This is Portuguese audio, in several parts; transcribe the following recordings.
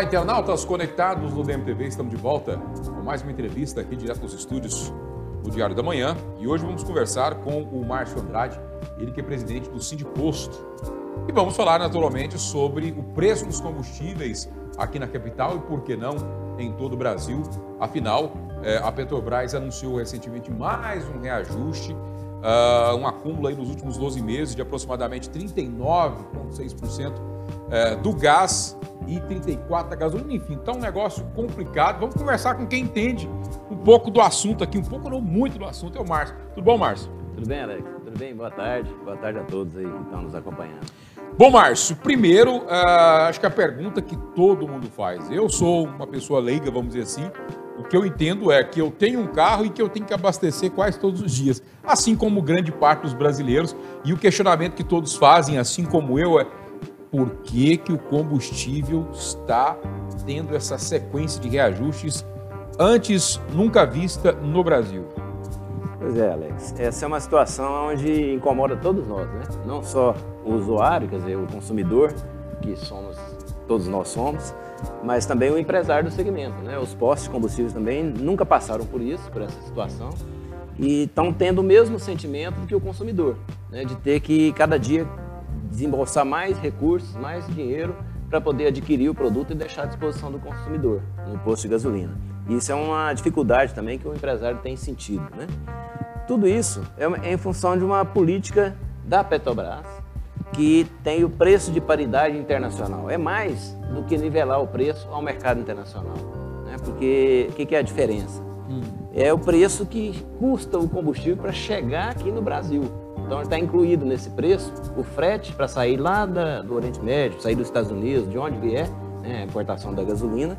Olá, internautas conectados no DMTV, estamos de volta com mais uma entrevista aqui direto dos estúdios do Diário da Manhã. E hoje vamos conversar com o Márcio Andrade, ele que é presidente do Sindiposto. E vamos falar naturalmente sobre o preço dos combustíveis aqui na capital e, por que não, em todo o Brasil. Afinal, eh, a Petrobras anunciou recentemente mais um reajuste, uh, um acúmulo aí nos últimos 12 meses de aproximadamente 39,6% eh, do gás e 34 da gasolina, enfim, tá um negócio complicado. Vamos conversar com quem entende um pouco do assunto aqui, um pouco não muito do assunto, é o Márcio. Tudo bom, Márcio? Tudo bem, Alex? Tudo bem? Boa tarde. Boa tarde a todos aí que estão nos acompanhando. Bom, Márcio, primeiro, uh, acho que a pergunta que todo mundo faz. Eu sou uma pessoa leiga, vamos dizer assim. O que eu entendo é que eu tenho um carro e que eu tenho que abastecer quase todos os dias, assim como grande parte dos brasileiros. E o questionamento que todos fazem, assim como eu, é por que, que o combustível está tendo essa sequência de reajustes antes nunca vista no Brasil? Pois é, Alex. Essa é uma situação onde incomoda todos nós, né? Não só o usuário, quer dizer, o consumidor, que somos, todos nós somos, mas também o empresário do segmento, né? Os postos de combustíveis também nunca passaram por isso, por essa situação, e estão tendo o mesmo sentimento que o consumidor, né? De ter que cada dia desembolsar mais recursos, mais dinheiro para poder adquirir o produto e deixar à disposição do consumidor no posto de gasolina. Isso é uma dificuldade também que o empresário tem sentido. Né? Tudo isso é em função de uma política da Petrobras que tem o preço de paridade internacional. É mais do que nivelar o preço ao mercado internacional. Né? Porque o que, que é a diferença? Hum. É o preço que custa o combustível para chegar aqui no Brasil. Então está incluído nesse preço o frete para sair lá da, do Oriente Médio, sair dos Estados Unidos, de onde vier, né, a importação da gasolina.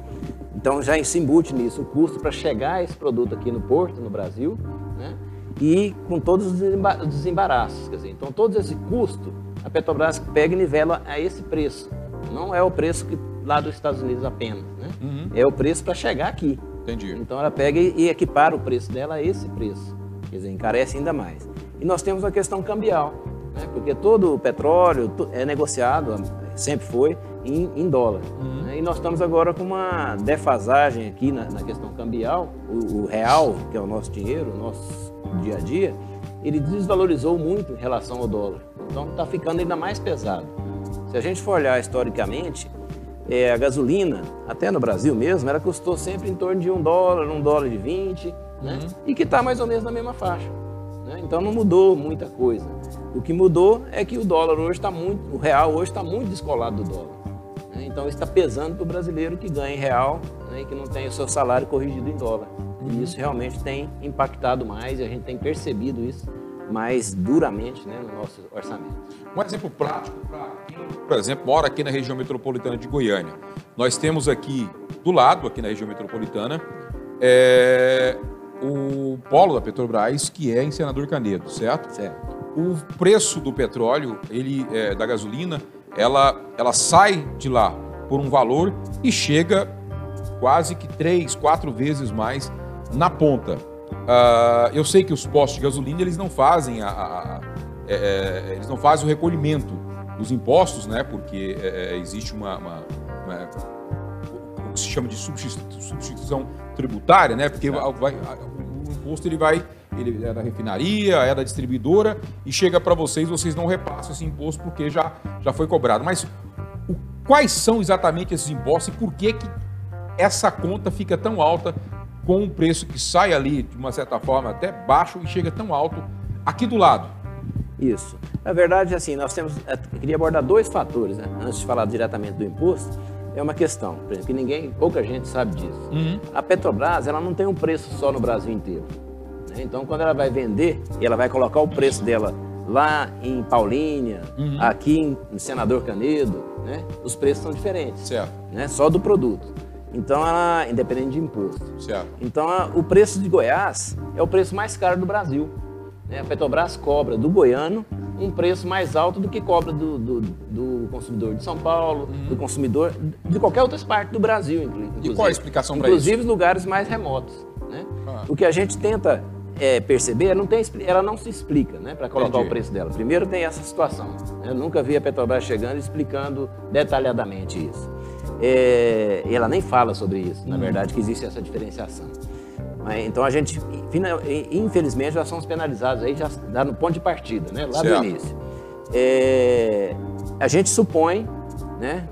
Então já se embute nisso o custo para chegar esse produto aqui no porto, no Brasil, né, e com todos os desembaraços. Quer dizer, então todo esse custo a Petrobras pega e nivela a esse preço. Não é o preço que, lá dos Estados Unidos apenas, né? Uhum. é o preço para chegar aqui. Entendi. Então ela pega e equipara o preço dela a esse preço. Quer dizer, encarece ainda mais. E nós temos a questão cambial, né? porque todo o petróleo é negociado, sempre foi, em, em dólar. Uhum. Né? E nós estamos agora com uma defasagem aqui na, na questão cambial. O, o, real, que é o nosso dinheiro, o nosso dia a dia, ele desvalorizou muito em relação ao dólar. Então está ficando ainda mais pesado. Se a gente for olhar historicamente, é, a gasolina, até no Brasil mesmo, ela custou sempre em torno de um dólar, um dólar de 20, né? Uhum. e que está mais ou menos na mesma faixa. Né? Então não mudou muita coisa. O que mudou é que o dólar hoje está muito, o real hoje está muito descolado do dólar. Né? Então está pesando para o brasileiro que ganha em real né? e que não tem o seu salário corrigido em dólar. E isso realmente tem impactado mais e a gente tem percebido isso mais duramente né, no nosso orçamento. Um exemplo prático para quem, por exemplo, mora aqui na região metropolitana de Goiânia. Nós temos aqui do lado, aqui na região metropolitana, é, o polo da Petrobras, que é em Senador Canedo, certo? Certo. O preço do petróleo, ele é, da gasolina, ela, ela sai de lá por um valor e chega quase que três, quatro vezes mais na ponta. Uh, eu sei que os postos de gasolina eles não fazem a, a, a é, é, eles não fazem o recolhimento dos impostos, né? Porque é, é existe uma, uma, uma, se chama de substituição tributária, né? Porque vai, o imposto ele vai, ele é da refinaria, é da distribuidora e chega para vocês, vocês não repassam esse imposto porque já, já foi cobrado. Mas o, quais são exatamente esses impostos e por que, que essa conta fica tão alta com um preço que sai ali, de uma certa forma, até baixo e chega tão alto aqui do lado? Isso. Na verdade, assim, nós temos. Eu queria abordar dois fatores, né? antes de falar diretamente do imposto é uma questão, por exemplo, que ninguém, pouca gente sabe disso. Uhum. A Petrobras, ela não tem um preço só no Brasil inteiro. Né? Então, quando ela vai vender, ela vai colocar o preço dela lá em Paulínia, uhum. aqui em Senador Canedo, né? Os preços são diferentes. Certo. Né? Só do produto. Então, ela, independente de imposto. Certo. Então, a, o preço de Goiás é o preço mais caro do Brasil. Né? A Petrobras cobra do goiano um preço mais alto do que cobra do, do, do consumidor de São Paulo, uhum. do consumidor de qualquer outra parte do Brasil, inclusive. E qual a explicação para isso? Inclusive lugares mais remotos. Né? Ah. O que a gente tenta é, perceber, ela não, tem, ela não se explica né, para colocar Entendi. o preço dela. Primeiro tem essa situação. Né? Eu nunca vi a Petrobras chegando explicando detalhadamente isso. é, ela nem fala sobre isso, na verdade, que existe essa diferenciação. Mas, então a gente, infelizmente, já somos penalizados aí, já dá no ponto de partida, né? Lá certo. do início. É, a gente supõe, né,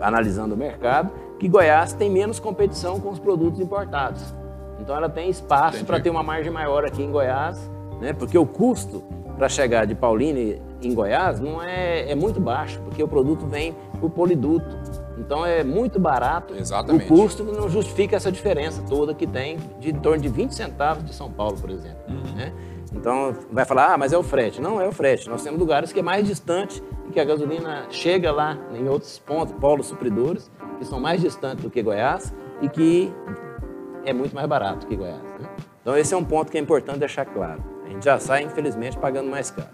analisando o mercado, que Goiás tem menos competição com os produtos importados. Então ela tem espaço para ter uma margem maior aqui em Goiás, né? Porque o custo para chegar de Paulínia em Goiás não é, é muito baixo, porque o produto vem por poliduto. Então é muito barato. Exatamente. O custo não justifica essa diferença toda que tem de em torno de 20 centavos de São Paulo, por exemplo. Uhum. Né? Então vai falar, ah, mas é o frete. Não é o frete. Nós temos lugares que é mais distante e que a gasolina chega lá em outros pontos, polos supridores, que são mais distantes do que Goiás e que é muito mais barato que Goiás. Né? Então esse é um ponto que é importante deixar claro. A gente já sai, infelizmente, pagando mais caro.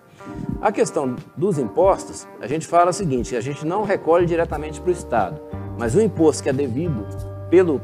A questão dos impostos, a gente fala o seguinte, a gente não recolhe diretamente para o Estado, mas o imposto que é devido pelo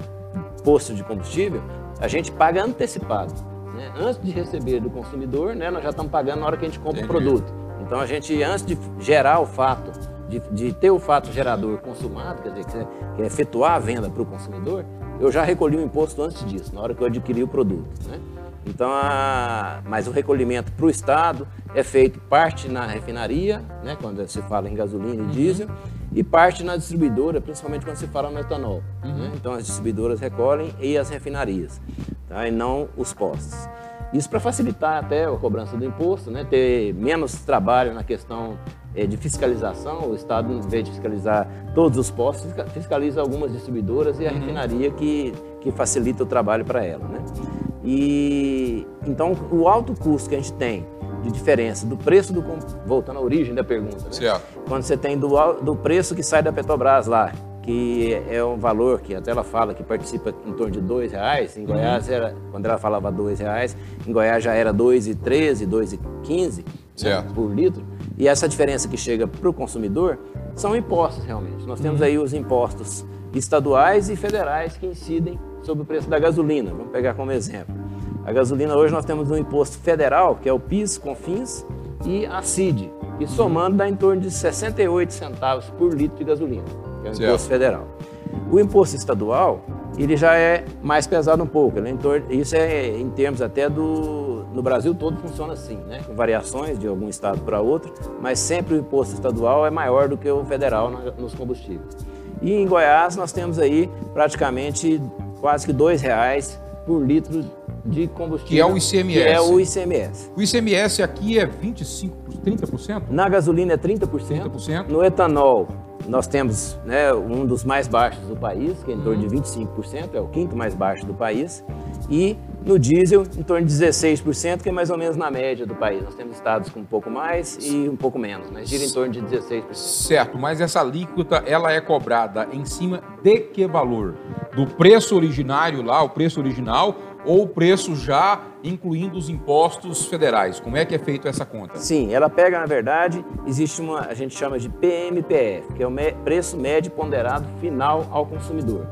posto de combustível, a gente paga antecipado. Né? Antes de receber do consumidor, né, nós já estamos pagando na hora que a gente compra Entendi. o produto. Então a gente, antes de gerar o fato, de, de ter o fato gerador consumado, quer dizer, que é, que é efetuar a venda para o consumidor, eu já recolhi o imposto antes disso, na hora que eu adquiri o produto. Né? Então, a, mas o recolhimento para o Estado é feito parte na refinaria, né, quando se fala em gasolina e uhum. diesel, e parte na distribuidora, principalmente quando se fala no etanol. Uhum. Né? Então, as distribuidoras recolhem e as refinarias, tá? e não os postos. Isso para facilitar até a cobrança do imposto, né? ter menos trabalho na questão é, de fiscalização. O Estado, em vez de fiscalizar todos os postos, fiscaliza algumas distribuidoras e a uhum. refinaria que, que facilita o trabalho para ela. Né? E então o alto custo que a gente tem de diferença do preço do voltando à origem da pergunta, né? quando você tem do, do preço que sai da Petrobras lá, que é um valor que até ela fala que participa em torno de dois reais, em Goiás uhum. era quando ela falava dois reais, em Goiás já era dois e treze, dois e quinze né, por litro. E essa diferença que chega para o consumidor são impostos realmente. Nós temos uhum. aí os impostos estaduais e federais que incidem sobre o preço da gasolina. Vamos pegar como exemplo. A gasolina hoje nós temos um imposto federal, que é o PIS, CONFINS e a CID, que somando dá em torno de 68 centavos por litro de gasolina, que é o certo. imposto federal. O imposto estadual, ele já é mais pesado um pouco, né? isso é em termos até do... No Brasil todo funciona assim, né? com variações de algum estado para outro, mas sempre o imposto estadual é maior do que o federal nos combustíveis. E em Goiás nós temos aí praticamente quase que dois reais por litro de combustível. Que é o ICMS. Que é o ICMS. O ICMS aqui é 25%, 30%? Na gasolina é 30%. 30%. No etanol, nós temos né, um dos mais baixos do país, que é em torno de 25%, uhum. é o quinto mais baixo do país. E no diesel, em torno de 16%, que é mais ou menos na média do país. Nós temos estados com um pouco mais e um pouco menos, mas gira em torno de 16%. Certo, mas essa alíquota ela é cobrada em cima de que valor? Do preço originário lá, o preço original, ou o preço já incluindo os impostos federais? Como é que é feita essa conta? Sim, ela pega, na verdade, existe uma, a gente chama de PMPF, que é o preço médio ponderado final ao consumidor.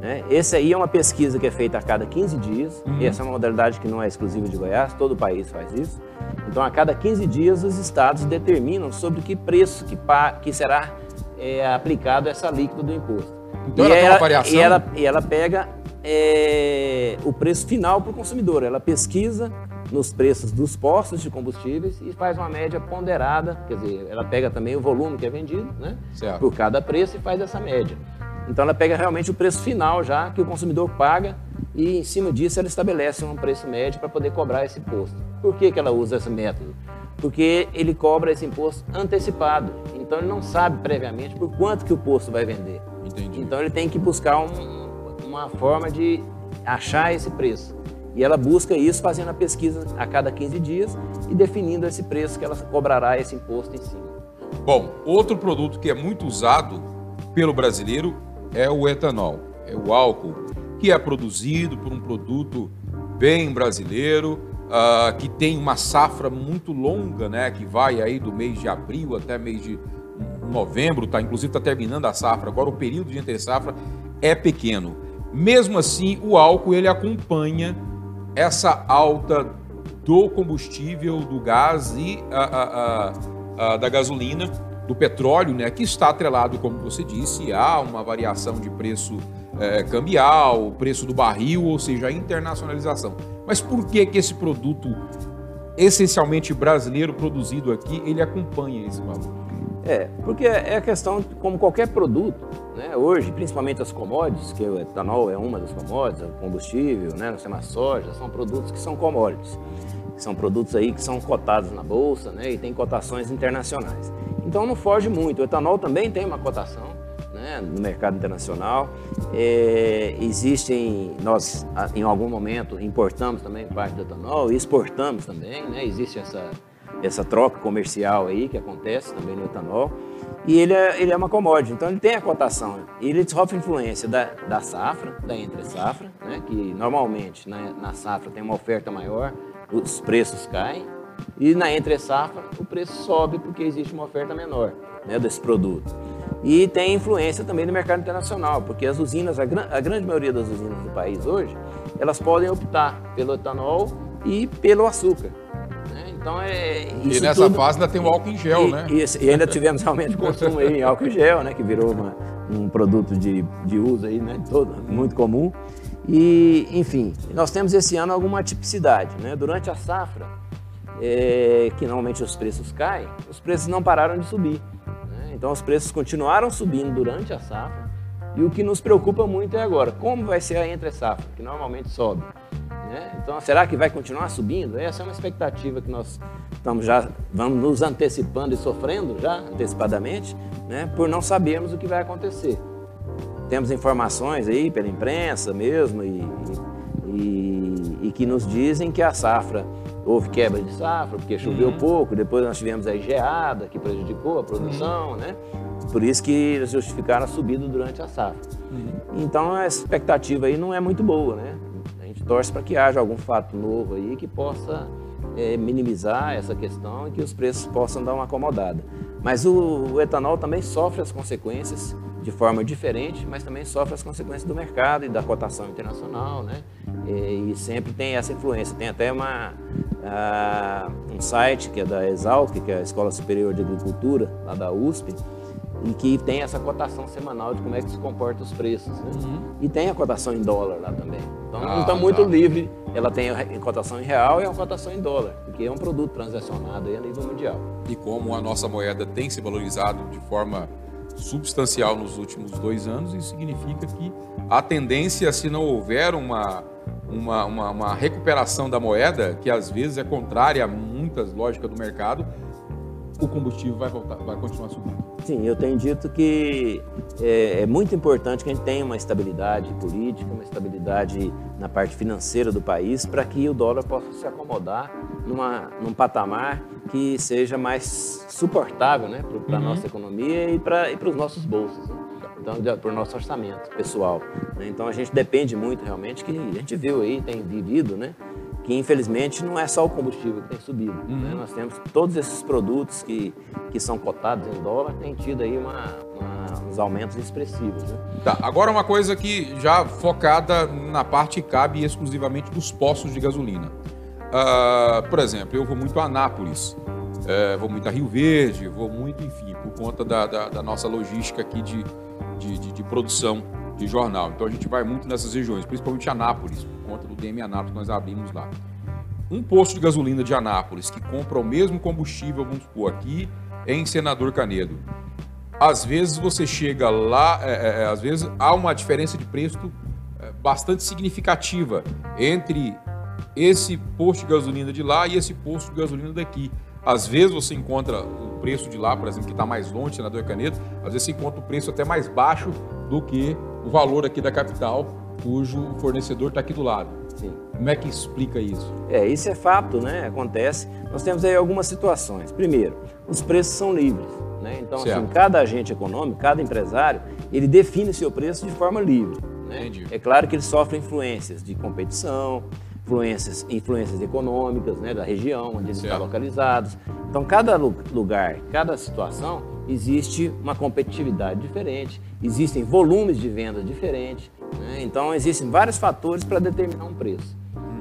Né? Esse aí é uma pesquisa que é feita a cada 15 dias, uhum. e essa é uma modalidade que não é exclusiva de Goiás, todo o país faz isso. Então, a cada 15 dias, os estados determinam sobre que preço que, que será é, aplicado essa alíquota do imposto. Então, e ela, ela, variação? E ela, e ela pega é, o preço final para o consumidor. Ela pesquisa nos preços dos postos de combustíveis e faz uma média ponderada, quer dizer, ela pega também o volume que é vendido, né, por cada preço e faz essa média. Então ela pega realmente o preço final já que o consumidor paga e em cima disso ela estabelece um preço médio para poder cobrar esse imposto. Por que, que ela usa esse método? Porque ele cobra esse imposto antecipado, então ele não sabe previamente por quanto que o posto vai vender. Entendi. Então ele tem que buscar um, uma forma de achar esse preço. E ela busca isso fazendo a pesquisa a cada 15 dias e definindo esse preço que ela cobrará esse imposto em cima. Bom, outro produto que é muito usado pelo brasileiro é o etanol, é o álcool, que é produzido por um produto bem brasileiro, uh, que tem uma safra muito longa, né, que vai aí do mês de abril até mês de novembro, tá? Inclusive está terminando a safra. Agora o período de entre safra é pequeno. Mesmo assim, o álcool ele acompanha essa alta do combustível, do gás e a, a, a, da gasolina do petróleo, né, que está atrelado, como você disse, a uma variação de preço é, cambial, preço do barril, ou seja, a internacionalização. Mas por que, que esse produto essencialmente brasileiro produzido aqui, ele acompanha esse valor? É, porque é a questão, como qualquer produto, né, hoje, principalmente as commodities, que o etanol é uma das commodities, o combustível, né, nós temos a soja, são produtos que são commodities. São produtos aí que são cotados na bolsa né, e tem cotações internacionais. Então não foge muito. O etanol também tem uma cotação né, no mercado internacional. É, existem, nós em algum momento importamos também parte do etanol e exportamos também, né, existe essa, essa troca comercial aí que acontece também no etanol. E ele é, ele é uma commodity, então ele tem a cotação. E ele sofre influência da, da safra, da entre-safra, né, que normalmente na, na safra tem uma oferta maior, os preços caem. E na entre-safra o preço sobe porque existe uma oferta menor né, desse produto. E tem influência também no mercado internacional, porque as usinas, a, gran a grande maioria das usinas do país hoje, elas podem optar pelo etanol e pelo açúcar. Né? Então é E nessa tudo... fase ainda tem o álcool em gel, e, né? E, e ainda tivemos realmente consumo aí em álcool em gel, né? Que virou uma, um produto de, de uso aí, né? Todo, muito comum. E, enfim, nós temos esse ano alguma tipicidade, né? Durante a safra, é, que normalmente os preços caem, os preços não pararam de subir. Então os preços continuaram subindo durante a safra e o que nos preocupa muito é agora, como vai ser a entre safra, que normalmente sobe. Né? Então será que vai continuar subindo? Essa é uma expectativa que nós estamos já vamos nos antecipando e sofrendo já antecipadamente, né? por não sabermos o que vai acontecer. Temos informações aí pela imprensa mesmo e, e, e que nos dizem que a safra houve quebra de safra, porque choveu uhum. pouco, depois nós tivemos a geada, que prejudicou a produção, uhum. né? Por isso que eles justificaram a subida durante a safra. Uhum. Então a expectativa aí não é muito boa, né? A torce para que haja algum fato novo aí que possa é, minimizar essa questão e que os preços possam dar uma acomodada. Mas o, o etanol também sofre as consequências de forma diferente, mas também sofre as consequências do mercado e da cotação internacional, né? E, e sempre tem essa influência. Tem até uma, uh, um site que é da Exalc, que é a Escola Superior de Agricultura, lá da USP, e que tem essa cotação semanal de como é que se comporta os preços. Né? Uhum. E tem a cotação em dólar lá também. Então ah, não está muito tá. livre. Ela tem a cotação em real e a cotação em dólar, porque é um produto transacionado a nível mundial. E como a nossa moeda tem se valorizado de forma substancial nos últimos dois anos, isso significa que a tendência, se não houver uma, uma, uma, uma recuperação da moeda, que às vezes é contrária a muitas lógicas do mercado, o combustível vai, voltar, vai continuar subindo. Sim, eu tenho dito que é, é, muito importante que a gente tenha uma estabilidade política, uma estabilidade na parte financeira do país, para que o dólar possa se acomodar numa, num patamar que seja mais suportável né, para a uhum. nossa economia e para os nossos bolsos. Né? Então, para o nosso orçamento pessoal. Né? Então, a gente depende muito realmente, que a gente viu aí, tem vivido, né? Que infelizmente não é só o combustível que tem subido. Né? Uhum. Né? Nós temos todos esses produtos que, que são cotados em dólar, tem tido aí uma, uma, uns aumentos expressivos. Né? Tá, agora uma coisa que já focada na parte que cabe exclusivamente dos postos de gasolina. Uh, por exemplo, eu vou muito a Anápolis, uh, vou muito a Rio Verde, vou muito, enfim, por conta da, da, da nossa logística aqui de, de, de, de, produção de jornal. Então a gente vai muito nessas regiões, principalmente Anápolis, conta do DM Anápolis que nós abrimos lá. Um posto de gasolina de Anápolis que compra o mesmo combustível, vamos supor, aqui em Senador Canedo. Às vezes você chega lá, é, é, é às vezes há uma diferença de preço é, bastante significativa entre esse posto de gasolina de lá e esse posto de gasolina daqui. Às vezes você encontra o preço de lá, por exemplo, que está mais longe, senador Canedo, às vezes você encontra o preço até mais baixo do que o valor aqui da capital, cujo fornecedor está aqui do lado. Sim. Como é que explica isso? É, isso é fato, né? Acontece. Nós temos aí algumas situações. Primeiro, os preços são livres. Né? Então, assim, cada agente econômico, cada empresário, ele define seu preço de forma livre. Né? É claro que ele sofre influências de competição, influências, influências econômicas né, da região onde eles estão localizados. Então, cada lugar, cada situação, existe uma competitividade diferente, existem volumes de venda diferentes. Né? Então, existem vários fatores para determinar um preço.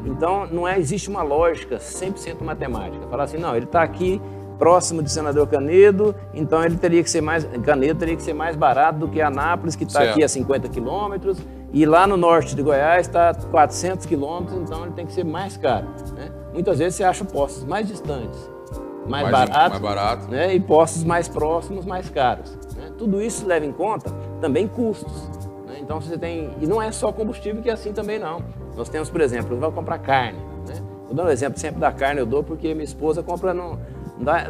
Então, não é, existe uma lógica 100% matemática. Falar assim, não, ele está aqui próximo de Senador Canedo, então ele teria que ser mais Canedo teria que ser mais barato do que Anápolis, que está aqui a 50 quilômetros, e lá no norte de Goiás está 400 quilômetros, então ele tem que ser mais caro. Né? Muitas vezes você acha postos mais distantes, mais, mais baratos, mais barato. né? e postos mais próximos, mais caros. Né? Tudo isso leva em conta também custos. Né? Então você tem e não é só combustível que é assim também não. Nós temos, por exemplo, vai comprar carne. Né? Vou dar um exemplo sempre da carne eu dou porque minha esposa compra no,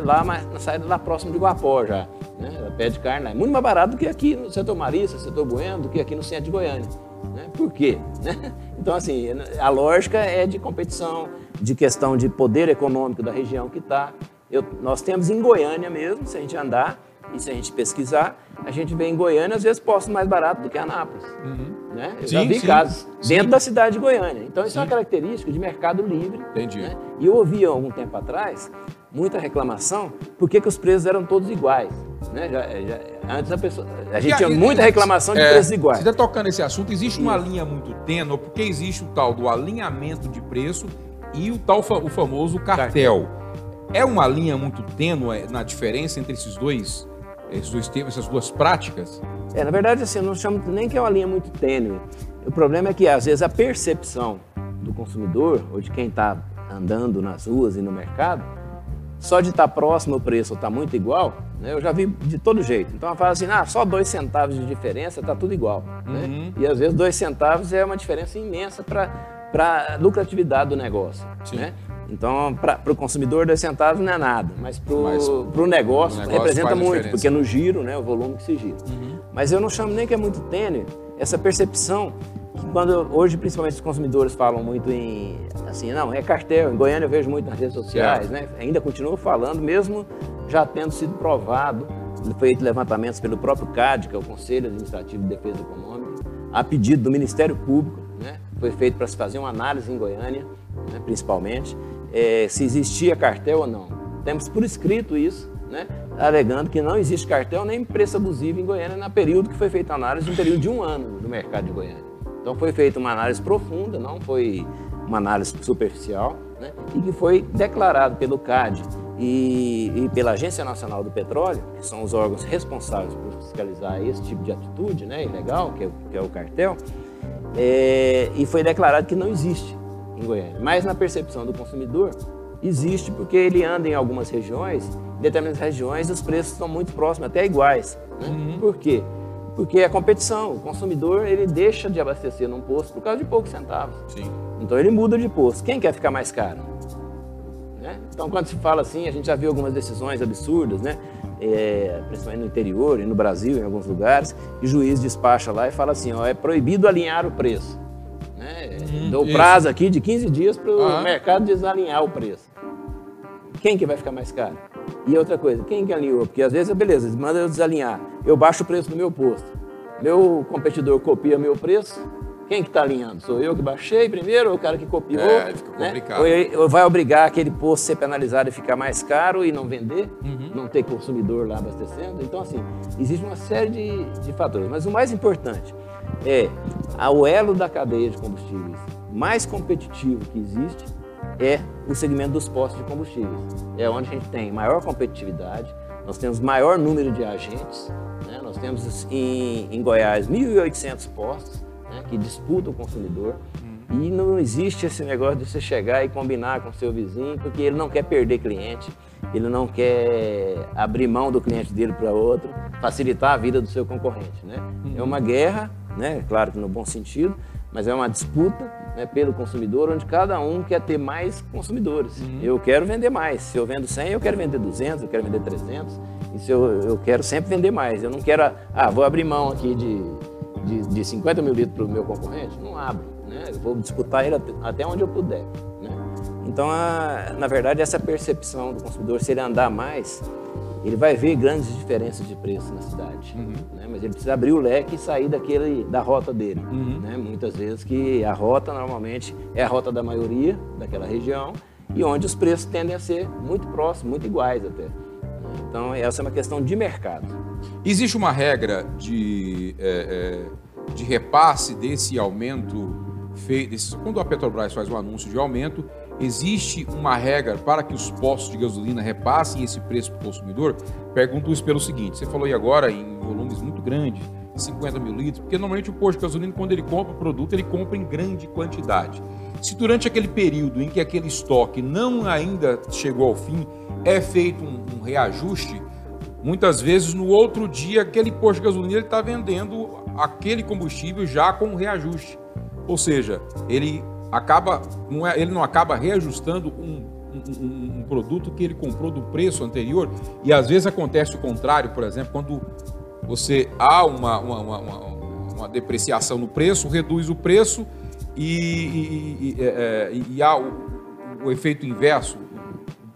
lá na saída lá próximo de Guapó já. Né? Ela pede carne lá. É muito mais barato do que aqui no setor Marista, setor Bueno, do que aqui no centro de Goiânia. Né? Por quê? Então, assim, a lógica é de competição, de questão de poder econômico da região que está. Nós temos em Goiânia mesmo, se a gente andar e se a gente pesquisar, a gente vê em Goiânia, às vezes, postos mais baratos do que Anápolis. Uhum. Né? Eu sim, já vi sim, casos sim. dentro da cidade de Goiânia. Então, isso é uma característica de mercado livre. Entendi. Né? E eu ouvi há algum tempo atrás muita reclamação porque que os preços eram todos iguais. Né? Já, já, antes a, pessoa, a gente e, tinha muita reclamação de é, preços iguais. Você está tocando esse assunto, existe uma linha muito tênue, porque existe o tal do alinhamento de preço e o tal o famoso cartel. É uma linha muito tênue na diferença entre esses dois, esses dois termos, essas duas práticas? É, na verdade, assim, eu não chamo nem que é uma linha muito tênue. O problema é que, às vezes, a percepção do consumidor ou de quem está andando nas ruas e no mercado só de estar tá próximo o preço ou estar tá muito igual, né, eu já vi de todo jeito. Então ela fala assim, ah, só dois centavos de diferença está tudo igual. Né? Uhum. Né? E às vezes dois centavos é uma diferença imensa para a lucratividade do negócio. Né? Então, para o consumidor, dois centavos não é nada, mas para o negócio, negócio representa muito, porque no giro, né, o volume que se gira. Uhum. Mas eu não chamo nem que é muito tênue essa percepção quando hoje principalmente os consumidores falam muito em assim, não, é cartel. Em Goiânia eu vejo muito nas redes sociais, é. né? Ainda continuam falando, mesmo já tendo sido provado, feito levantamentos pelo próprio CAD, que é o Conselho Administrativo de Defesa Econômica, a pedido do Ministério Público, né? Foi feito para se fazer uma análise em Goiânia, né? principalmente, é, se existia cartel ou não. Temos por escrito isso, né? alegando que não existe cartel nem preço abusivo em Goiânia na período que foi feita a análise, um período de um ano do mercado de Goiânia. Então foi feita uma análise profunda, não foi uma análise superficial, né? e que foi declarado pelo CAD e, e, pela Agência Nacional do Petróleo, que são os órgãos responsáveis por fiscalizar esse tipo de atitude né, ilegal, que é, que é o cartel, é, e foi declarado que não existe em Goiânia. Mas na percepção do consumidor, existe porque ele anda em algumas regiões, em determinadas regiões os preços são muito próximos, até iguais. Né? Uhum. Por quê? Porque é competição. O consumidor ele deixa de abastecer num posto por causa de poucos centavos. Sim. Então ele muda de posto. Quem quer ficar mais caro? Né? Então quando se fala assim, a gente já viu algumas decisões absurdas, né? É, principalmente no interior e no Brasil, em alguns lugares, e o juiz despacha lá e fala assim, ó, é proibido alinhar o preço. Né? Hum, Dou prazo aqui de 15 dias para o ah. mercado desalinhar o preço. Quem que vai ficar mais caro? E outra coisa, quem que alinhou? Porque às vezes, beleza, manda eu desalinhar. Eu baixo o preço do meu posto. Meu competidor copia meu preço. Quem que está alinhando? Sou eu que baixei primeiro ou o cara que copiou? É, fica né? complicado. Ou, ou vai obrigar aquele posto a ser penalizado e ficar mais caro e não vender? Uhum. Não ter consumidor lá abastecendo? Então, assim, existe uma série de, de fatores. Mas o mais importante é o elo da cadeia de combustíveis mais competitivo que existe é o segmento dos postos de combustíveis. É onde a gente tem maior competitividade, nós temos maior número de agentes, né? nós temos em, em Goiás 1.800 postos né? que disputam o consumidor. Uhum. E não existe esse negócio de você chegar e combinar com o seu vizinho, porque ele não quer perder cliente, ele não quer abrir mão do cliente dele para outro, facilitar a vida do seu concorrente. Né? Uhum. É uma guerra, né? claro que no bom sentido, mas é uma disputa né, pelo consumidor, onde cada um quer ter mais consumidores. Uhum. Eu quero vender mais. Se eu vendo 100, eu quero vender 200, eu quero vender 300. E se eu, eu quero sempre vender mais. Eu não quero, ah, vou abrir mão aqui de, de, de 50 mil litros para o meu concorrente. Não abro. Né? Eu vou disputar ele até onde eu puder. Né? Então, a, na verdade, essa percepção do consumidor, se ele andar mais, ele vai ver grandes diferenças de preço na cidade. Uhum. Né? Mas ele precisa abrir o leque e sair daquele, da rota dele. Uhum. Né? Muitas vezes que a rota normalmente é a rota da maioria daquela região e onde os preços tendem a ser muito próximos, muito iguais até. Então essa é uma questão de mercado. Existe uma regra de, é, é, de repasse desse aumento feitas, quando a Petrobras faz um anúncio de aumento, existe uma regra para que os postos de gasolina repassem esse preço para o consumidor? Pergunto isso pelo seguinte: você falou aí agora em volumes muito grandes, 50 mil litros, porque normalmente o posto de gasolina, quando ele compra o produto, ele compra em grande quantidade. Se durante aquele período em que aquele estoque não ainda chegou ao fim, é feito um, um reajuste, muitas vezes no outro dia aquele posto de gasolina está vendendo aquele combustível já com reajuste. Ou seja, ele acaba, não é, ele não acaba reajustando um, um, um, produto que ele comprou do preço anterior. E às vezes acontece o contrário, por exemplo, quando você há uma, uma, uma, uma depreciação no preço, reduz o preço e, e, e, é, é, e há o, o, efeito inverso,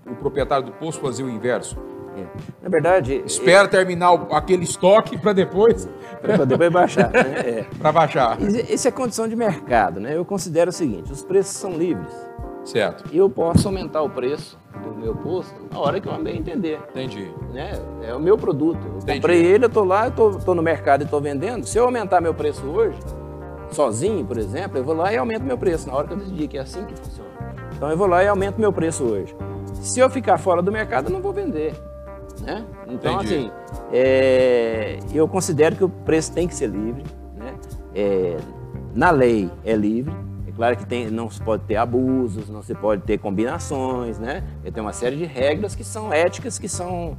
o proprietário do posto fazer o inverso. É. Na verdade. Espera terminar aquele estoque para depois. Para depois baixar. Né? É. para baixar. Isso é condição de mercado. Né? Eu considero o seguinte: os preços são livres. Certo. E eu posso aumentar o preço do meu posto na hora que eu bem entender. Entendi. Né? É o meu produto. Eu Entendi. comprei ele, eu estou lá, eu estou no mercado e estou vendendo. Se eu aumentar meu preço hoje, sozinho, por exemplo, eu vou lá e aumento meu preço na hora que eu decidir que é assim que funciona. Então eu vou lá e aumento meu preço hoje. Se eu ficar fora do mercado, eu não vou vender. Né? Então, Entendi. assim, é, eu considero que o preço tem que ser livre. Né? É, na lei é livre, claro que tem, não se pode ter abusos, não se pode ter combinações, né? Tem uma série de regras que são éticas, que são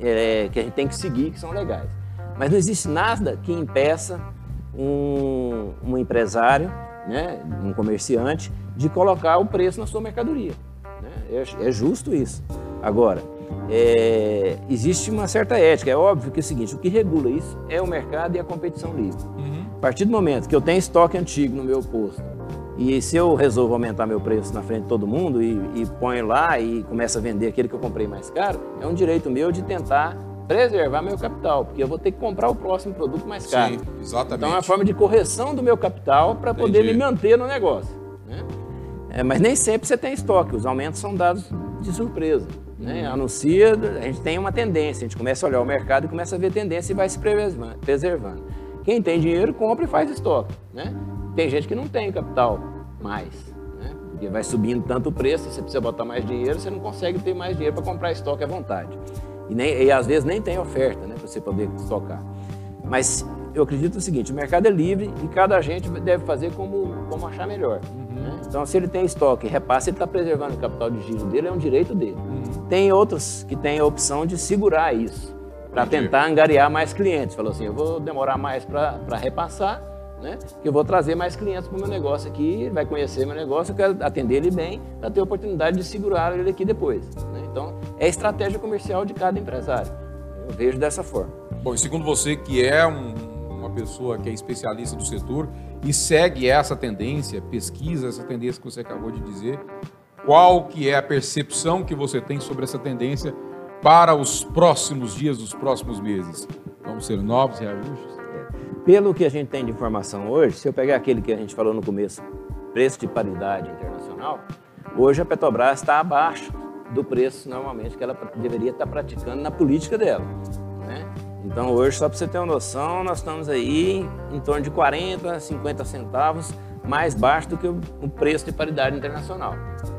é, que a gente tem que seguir, que são legais. Mas não existe nada que impeça um, um empresário, né, um comerciante, de colocar o preço na sua mercadoria. Né? É, é justo isso. Agora, é, existe uma certa ética. É óbvio que é o seguinte: o que regula isso é o mercado e a competição livre. Uhum. A partir do momento que eu tenho estoque antigo no meu posto e se eu resolvo aumentar meu preço na frente de todo mundo e, e ponho lá e começo a vender aquele que eu comprei mais caro, é um direito meu de tentar preservar meu capital, porque eu vou ter que comprar o próximo produto mais caro. Sim, exatamente. Então é uma forma de correção do meu capital para poder me manter no negócio. Né? É, mas nem sempre você tem estoque, os aumentos são dados de surpresa. Né? Uhum. Anuncia, a gente tem uma tendência, a gente começa a olhar o mercado e começa a ver tendência e vai se preservando. Quem tem dinheiro compra e faz estoque. Né? Tem gente que não tem capital mais, né? porque vai subindo tanto o preço, você precisa botar mais dinheiro, você não consegue ter mais dinheiro para comprar estoque à vontade. E, nem, e às vezes nem tem oferta né, para você poder estocar. Mas eu acredito o seguinte, o mercado é livre e cada agente deve fazer como, como achar melhor. Uhum. Né? Então, se ele tem estoque e repassa, ele está preservando o capital de giro dele, é um direito dele. Uhum. Tem outros que têm a opção de segurar isso, para tentar angariar mais clientes. Falou assim, eu vou demorar mais para repassar, né? Que eu vou trazer mais clientes para o meu negócio aqui, vai conhecer meu negócio, eu quero atender ele bem, para ter a oportunidade de segurar ele aqui depois. Né? Então, é a estratégia comercial de cada empresário. Eu vejo dessa forma. Bom, e segundo você, que é um, pessoa que é especialista do setor e segue essa tendência, pesquisa essa tendência que você acabou de dizer, qual que é a percepção que você tem sobre essa tendência para os próximos dias, os próximos meses? Vão ser novos reajustes? Pelo que a gente tem de informação hoje, se eu pegar aquele que a gente falou no começo, preço de paridade internacional, hoje a Petrobras está abaixo do preço normalmente que ela deveria estar praticando na política dela. Então hoje, só para você ter uma noção, nós estamos aí em torno de 40, 50 centavos mais baixo do que o preço de paridade internacional,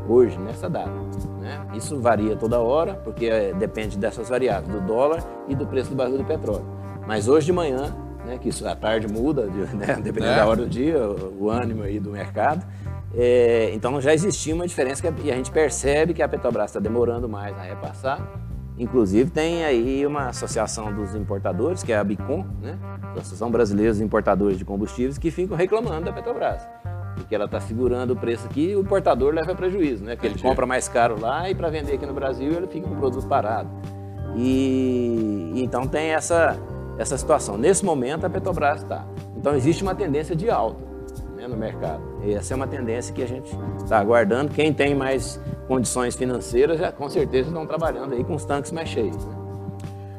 hoje, nessa data. Né? Isso varia toda hora, porque é, depende dessas variáveis, do dólar e do preço do barril do petróleo. Mas hoje de manhã né, que isso à tarde muda, né, dependendo é. da hora do dia, o, o ânimo aí do mercado. É, então já existia uma diferença que, e a gente percebe que a Petrobras está demorando mais a repassar. Inclusive tem aí uma associação dos importadores, que é a Bicom, né, Associação Brasileira dos Importadores de Combustíveis, que ficam reclamando da Petrobras. Porque ela está segurando o preço aqui e o importador leva prejuízo, né? Porque ele compra mais caro lá e para vender aqui no Brasil ele fica com o produto parado. E, e então tem essa, essa situação. Nesse momento, a Petrobras está. Então, existe uma tendência de alta né, no mercado. E essa é uma tendência que a gente está aguardando. Quem tem mais condições financeiras, já, com certeza estão trabalhando aí com os tanques mais cheios. Né?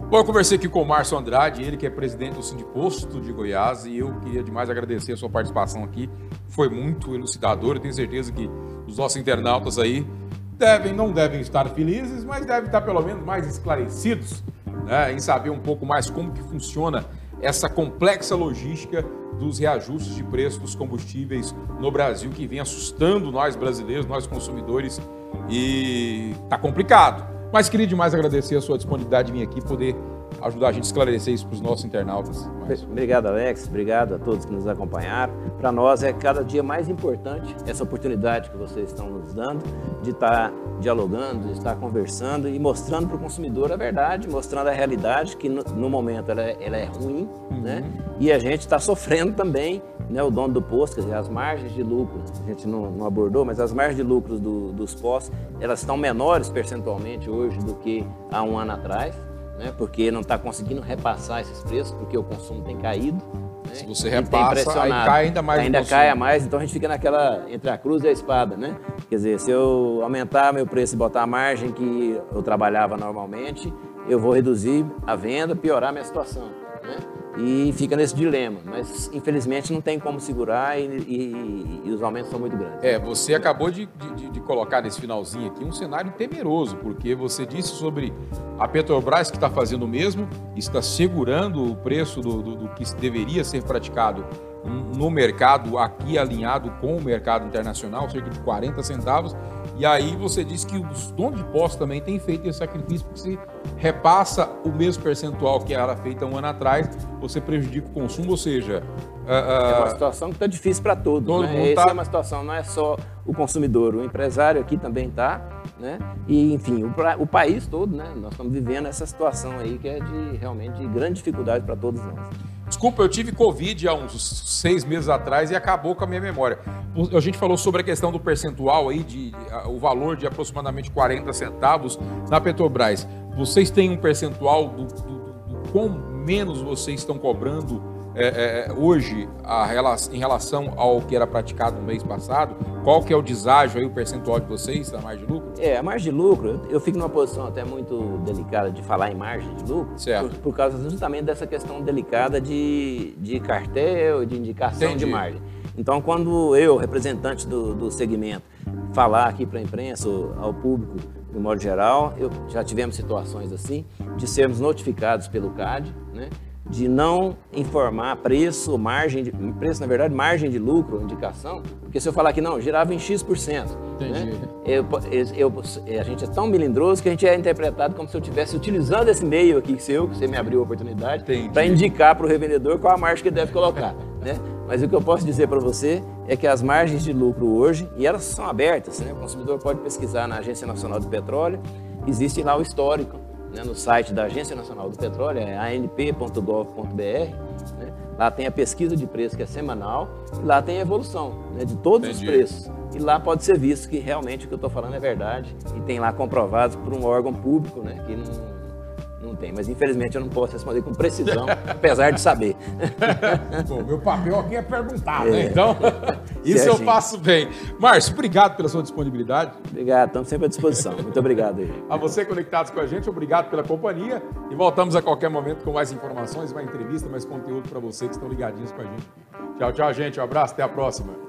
Bom, eu conversei aqui com o Márcio Andrade, ele que é presidente do Sindiposto de Goiás, e eu queria demais agradecer a sua participação aqui. Foi muito elucidador, eu tenho certeza que os nossos internautas aí devem, não devem estar felizes, mas devem estar pelo menos mais esclarecidos né, em saber um pouco mais como que funciona essa complexa logística dos reajustes de preço dos combustíveis no Brasil que vem assustando nós brasileiros, nós consumidores e tá complicado. Mas queria demais agradecer a sua disponibilidade de vir aqui poder ajudar a gente a esclarecer isso para os nossos internautas. Obrigado, Alex. Obrigado a todos que nos acompanharam. Para nós é cada dia mais importante essa oportunidade que vocês estão nos dando de estar dialogando, de estar conversando e mostrando para o consumidor a verdade, mostrando a realidade, que no, no momento ela, é, ela, é ruim, uhum. né? E a gente está sofrendo também, né? O dono do posto, quer dizer, as margens de lucro, a gente não, não abordou, mas as margens de lucros do, dos postos, elas estão menores percentualmente hoje do que há um ano atrás né? porque não está conseguindo repassar esses preços, porque o consumo tem caído. Né? Se você repassa, aí cai ainda mais Ainda cai a mais, então a gente fica naquela, entre a cruz e a espada, né? Quer dizer, se eu aumentar meu preço e botar a margem que eu trabalhava normalmente, eu vou reduzir a venda, piorar a minha situação, né? E fica nesse dilema. Mas infelizmente não tem como segurar e, e, e os aumentos são muito grandes. É, você acabou de, de, de, colocar nesse finalzinho aqui um cenário temeroso, porque você disse sobre a Petrobras que está fazendo o mesmo, está segurando o preço do, do, do que deveria ser praticado no mercado aqui alinhado com o mercado internacional, cerca de 40 centavos. E aí você diz que os donos de postos também têm feito esse sacrifício, porque se repassa o mesmo percentual que era feito um ano atrás, você prejudica o consumo, ou seja... Uh, uh, é uma situação que está difícil para todos. Todo né? Essa tá... é uma situação, não é só o consumidor, o empresário aqui também está, né? E, enfim, o, o, país todo, né? Nós estamos vivendo essa situação aí que é de realmente de grande dificuldade para todos nós. Desculpa, eu tive Covid há uns seis meses atrás e acabou com a minha memória. A gente falou sobre a questão do percentual aí, de, o valor de aproximadamente 40 centavos na Petrobras. Vocês têm um percentual do, do, do quão menos vocês estão cobrando é, é, hoje a, em relação ao que era praticado no mês passado? Qual que é o deságio aí, o percentual de vocês da margem de lucro? É, a margem de lucro, eu fico numa posição até muito delicada de falar em margem de lucro, certo. Por, por causa justamente dessa questão delicada de, de cartel, de indicação Entendi. de margem. Então, quando eu, representante do, do segmento, falar aqui para a imprensa, ao público, de modo geral, eu, já tivemos situações assim, de sermos notificados pelo CAD, né? De não informar preço, margem de, preço, na verdade, margem de lucro, indicação, porque se eu falar que não, girava em X%. Né? Eu, eu, a gente é tão melindroso que a gente é interpretado como se eu estivesse utilizando esse meio aqui seu, que você me abriu a oportunidade, para indicar para o revendedor qual a margem que ele deve colocar. né? Mas o que eu posso dizer para você é que as margens de lucro hoje, e elas são abertas, né? o consumidor pode pesquisar na Agência Nacional do Petróleo, existe lá o histórico né, no site da Agência Nacional do Petróleo, é anp.gov.br. Né, lá tem a pesquisa de preço que é semanal e lá tem a evolução né, de todos Entendi. os preços. E lá pode ser visto que realmente o que eu estou falando é verdade e tem lá comprovados por um órgão público né, que não tem, mas infelizmente eu não posso responder com precisão, apesar de saber. Bom, meu papel aqui é perguntar, né? é. né? Então, isso eu faço bem. Márcio, obrigado pela sua disponibilidade. Obrigado, estamos sempre à disposição. Muito obrigado aí. A você conectados com a gente, obrigado pela companhia e voltamos a qualquer momento com mais informações, mais entrevista, mais conteúdo para vocês que estão ligadinhos com a gente. Tchau, tchau, gente. Um abraço, até a próxima.